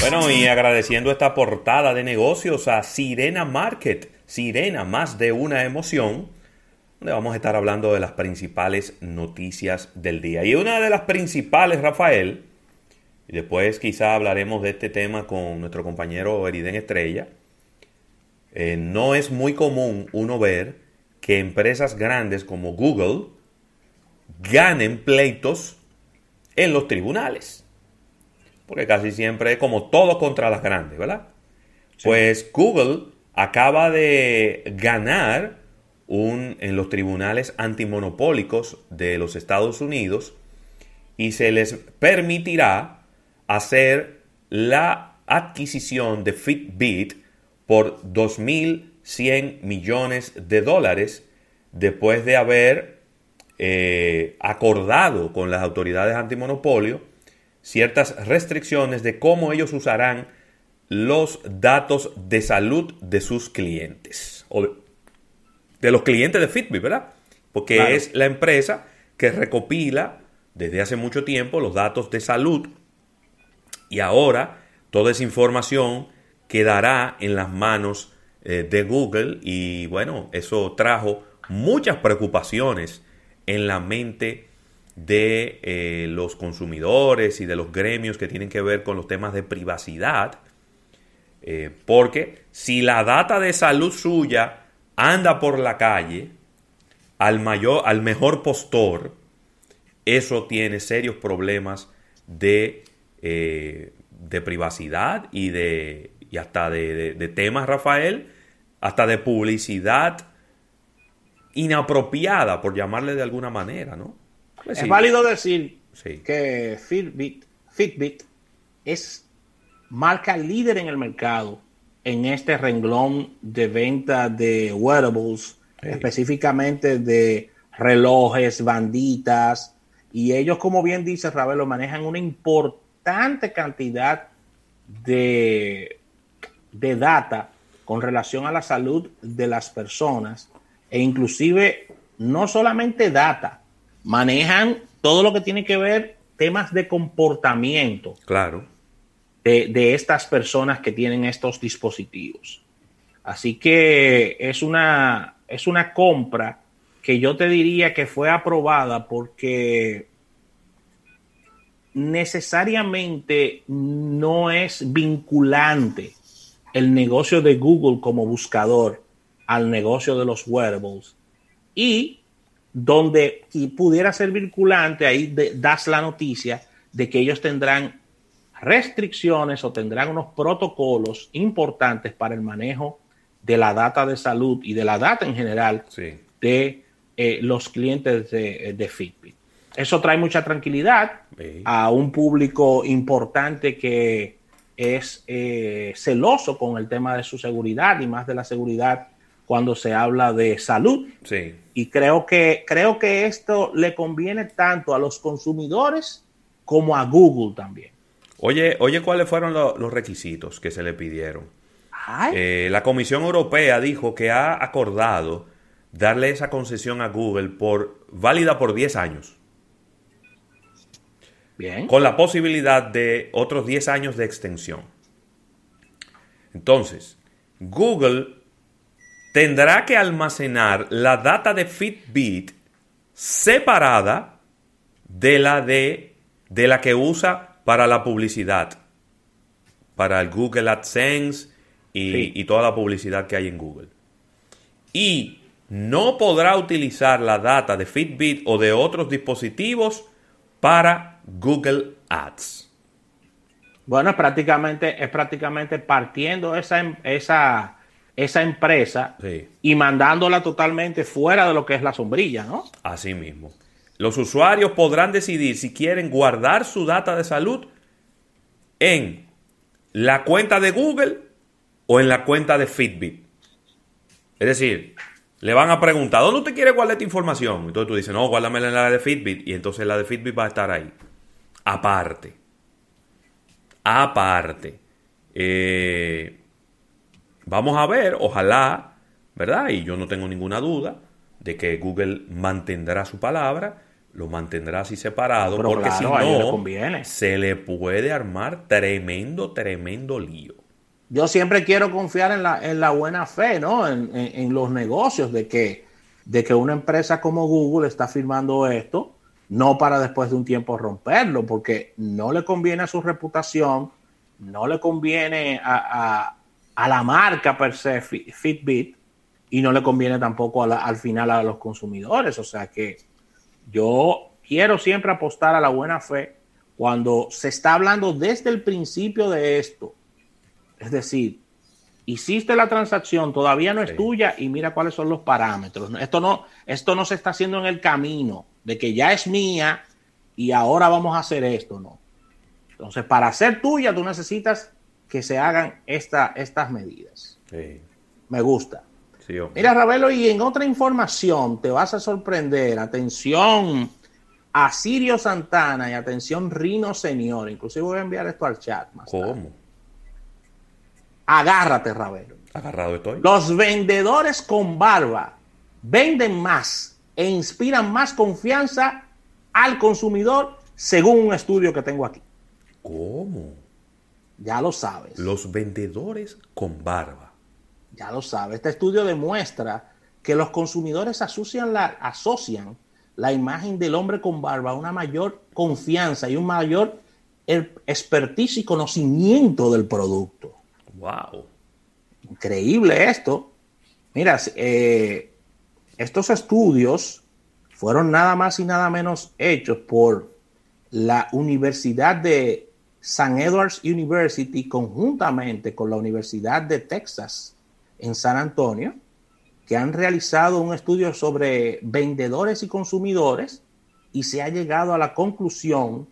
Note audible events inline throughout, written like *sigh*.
Bueno, y agradeciendo esta portada de negocios a Sirena Market, Sirena, más de una emoción, donde vamos a estar hablando de las principales noticias del día. Y una de las principales, Rafael, y después quizá hablaremos de este tema con nuestro compañero Eriden Estrella, eh, no es muy común uno ver que empresas grandes como Google ganen pleitos en los tribunales. Porque casi siempre es como todo contra las grandes, ¿verdad? Pues Google acaba de ganar un, en los tribunales antimonopólicos de los Estados Unidos y se les permitirá hacer la adquisición de Fitbit por 2.100 millones de dólares después de haber eh, acordado con las autoridades antimonopolio ciertas restricciones de cómo ellos usarán los datos de salud de sus clientes. O de, los clientes de Fitbit, ¿verdad? Porque es la empresa que recopila desde hace mucho tiempo los datos de salud y ahora toda esa información quedará en las manos eh, de Google y bueno, eso trajo muchas preocupaciones en la mente de eh, los consumidores y de los gremios que tienen que ver con los temas de privacidad. Eh, porque si la data de salud suya anda por la calle, al, mayor, al mejor postor, eso tiene serios problemas de, de privacidad y de, y hasta de, temas, Rafael, hasta de publicidad inapropiada, por llamarle de alguna manera, ¿no? Es válido decir que Fitbit, Fitbit es marca líder en el mercado en este renglón de venta de wearables, específicamente de relojes, banditas, y ellos, como bien dice Ravelo, manejan una importante cantidad de de data con relación a la salud de las personas e inclusive no solamente data, manejan todo lo que tiene que ver temas de comportamiento. Claro. De, estas personas que tienen estos dispositivos. Así que es una, es una compra que yo te diría que fue aprobada porque necesariamente no es vinculante el negocio de Google como buscador al negocio de los wearables y donde pudiera ser vinculante, ahí das la noticia de que ellos tendrán restricciones o tendrán unos protocolos importantes para el manejo de la data de salud y de la data en general de eh, los clientes de, Fitbit. Eso trae mucha tranquilidad a un público importante que es eh, celoso con el tema de su seguridad y más de la seguridad cuando se habla de salud. Sí. Y creo que, creo que esto le conviene tanto a los consumidores como a Google también. Oye, oye, ¿cuáles fueron los requisitos que se le pidieron? Eh, la Comisión Europea dijo que ha acordado darle esa concesión a Google por válida por 10 años. Con la posibilidad de otros 10 años de extensión. Entonces, Google tendrá que almacenar la data de Fitbit separada de la de, de la que usa para la publicidad, para el Google AdSense y, y toda la publicidad que hay en Google. Y no podrá utilizar la data de Fitbit o de otros dispositivos para Google Ads. Bueno, es prácticamente, es prácticamente partiendo esa, em, esa, esa empresa y mandándola totalmente fuera de lo que es la sombrilla, ¿no? Así mismo. Los usuarios podrán decidir si quieren guardar su data de salud en la cuenta de Google o en la cuenta de Fitbit. Es decir, le van a preguntar, ¿dónde usted quiere guardar esta información? Entonces tú dices, no, guárdamela en la de Fitbit. Y entonces la de Fitbit va a estar ahí aparte. Aparte. Eh, vamos a ver, ojalá, ¿verdad? Y yo no tengo ninguna duda de que Google mantendrá su palabra, lo mantendrá así separado, porque si no, se le puede armar tremendo, tremendo lío. Yo siempre quiero confiar en la, en la buena fe, ¿no? En, en, los negocios de que, de que una empresa como Google está firmando esto, no para después de un tiempo romperlo, porque no le conviene a su reputación, no le conviene a, a, la marca per se Fitbit y no le conviene tampoco al final a los consumidores. O sea que yo quiero siempre apostar a la buena fe cuando se está hablando desde el principio de esto. Es decir, hiciste la transacción, todavía no es tuya y mira cuáles son los parámetros. Esto no, esto no se está haciendo en el camino de que ya es mía y ahora vamos a hacer esto, no. Entonces, para ser tuya, tú necesitas que se hagan esta, estas medidas. Me gusta. Mira, Ravelo, y en otra información te vas a sorprender. Atención a Sirio Santana y atención Rino Señor. Inclusive voy a enviar esto al chat más ¿Cómo? Agárrate, Ravelo. Agarrado estoy. Los vendedores con barba venden más e inspiran más confianza al consumidor según un estudio que tengo aquí. ¿Cómo? Ya lo sabes. Los vendedores con barba ya lo sabe, este estudio demuestra que los consumidores asocian la, asocian la imagen del hombre con barba a una mayor confianza y un mayor expertise y conocimiento del producto. ¡Wow! Increíble esto. Mira, eh, estos estudios fueron nada más y nada menos hechos por la Universidad de St. Edwards University conjuntamente con la Universidad de Texas en San Antonio que han realizado un estudio sobre vendedores y consumidores y se ha llegado a la conclusión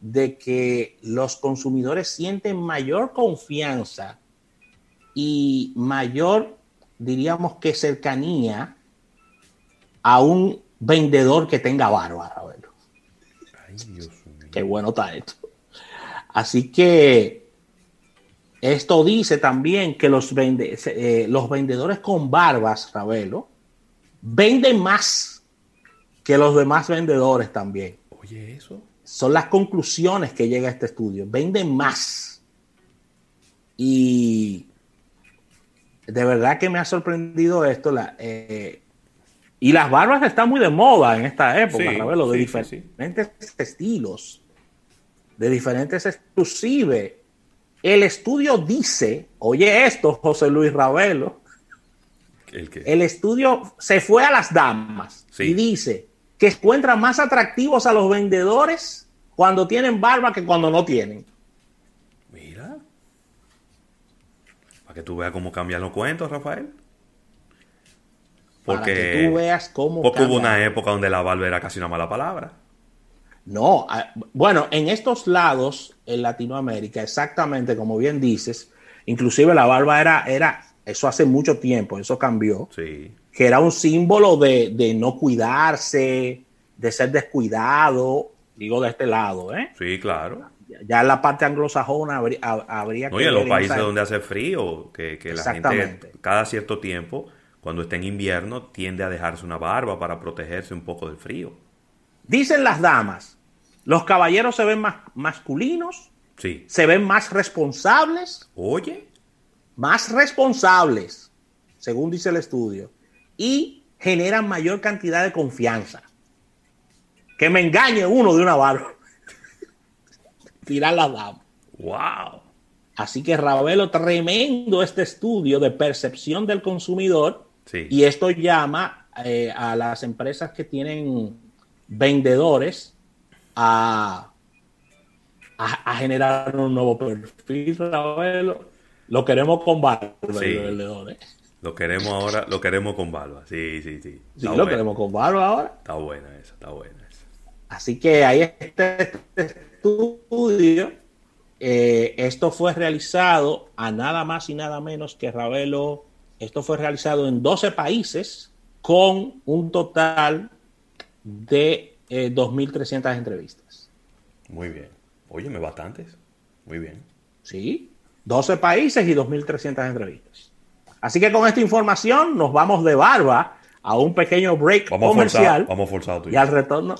de que los consumidores sienten mayor confianza y mayor, diríamos que cercanía a un vendedor que tenga barba. Qué bueno está esto. Así que esto dice también que los, eh, los vendedores con barbas, Ravelo, venden más que los demás vendedores también. Oye, eso. Son las conclusiones que llega a este estudio. Venden más. Y de verdad que me ha sorprendido esto. Eh, y las barbas están muy de moda en esta época, Ravelo, de diferentes estilos, de diferentes, exclusive el estudio dice, oye esto, José Luis Ravelo. ¿El, estudio se fue a las damas y dice que encuentran más atractivos a los vendedores cuando tienen barba que cuando no tienen. Mira. Para que tú veas cómo cambian los cuentos, Rafael. Porque, Para que tú veas cómo. Porque hubo una época donde la barba era casi una mala palabra. No, ah, bueno, en estos lados, en Latinoamérica, exactamente como bien dices, inclusive la barba era, era eso hace mucho tiempo, eso cambió, sí. que era un símbolo de, no cuidarse, de ser descuidado, digo de este lado, ¿eh? Sí, claro. Ya en la parte anglosajona habría, habría no, que... en los países donde hace frío, que, que la gente cada cierto tiempo, cuando está en invierno, tiende a dejarse una barba para protegerse un poco del frío. Dicen las damas los caballeros se ven más masculinos, sí. se ven más responsables. Oye. Más responsables, según dice el estudio, y generan mayor cantidad de confianza. Que me engañe uno de una barba. *laughs* Tirar la dama. Wow. Así que Ravelo, tremendo este estudio de percepción del consumidor. Sí. Y esto llama eh, a las empresas que tienen vendedores a, a, generar un nuevo perfil, Lo queremos con barba, ¿eh? Lo queremos ahora, lo queremos con barba. Sí, sí, sí. Sí, lo queremos con barba ahora. Está buena esa, está buena esa. Así que ahí está este estudio. Eh, esto fue realizado a nada más y nada menos que Ravelo. Esto fue realizado en 12 países con un total de eh, 2.300 entrevistas. Muy bien. Óyeme, bastantes. Muy bien. Sí, 12 países y 2.300 entrevistas. Así que con esta información nos vamos de barba a un pequeño break vamos comercial. Forzado, vamos forzado tú y, y al retorno.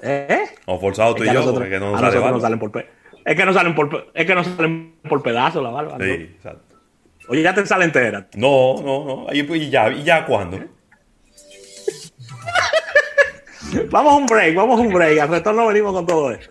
¿Eh? Vamos forzado tú y yo, nosotros, porque no nos salen por pe... es que no salen por, es que salen por pedazos la barba. Sí, exacto. Oye, ya te sale entera. No, no, no. Pues, ¿Y ya, ya cuándo? ¿Eh? Vamos a un break, vamos a un break. Al retorno venimos con todo eso.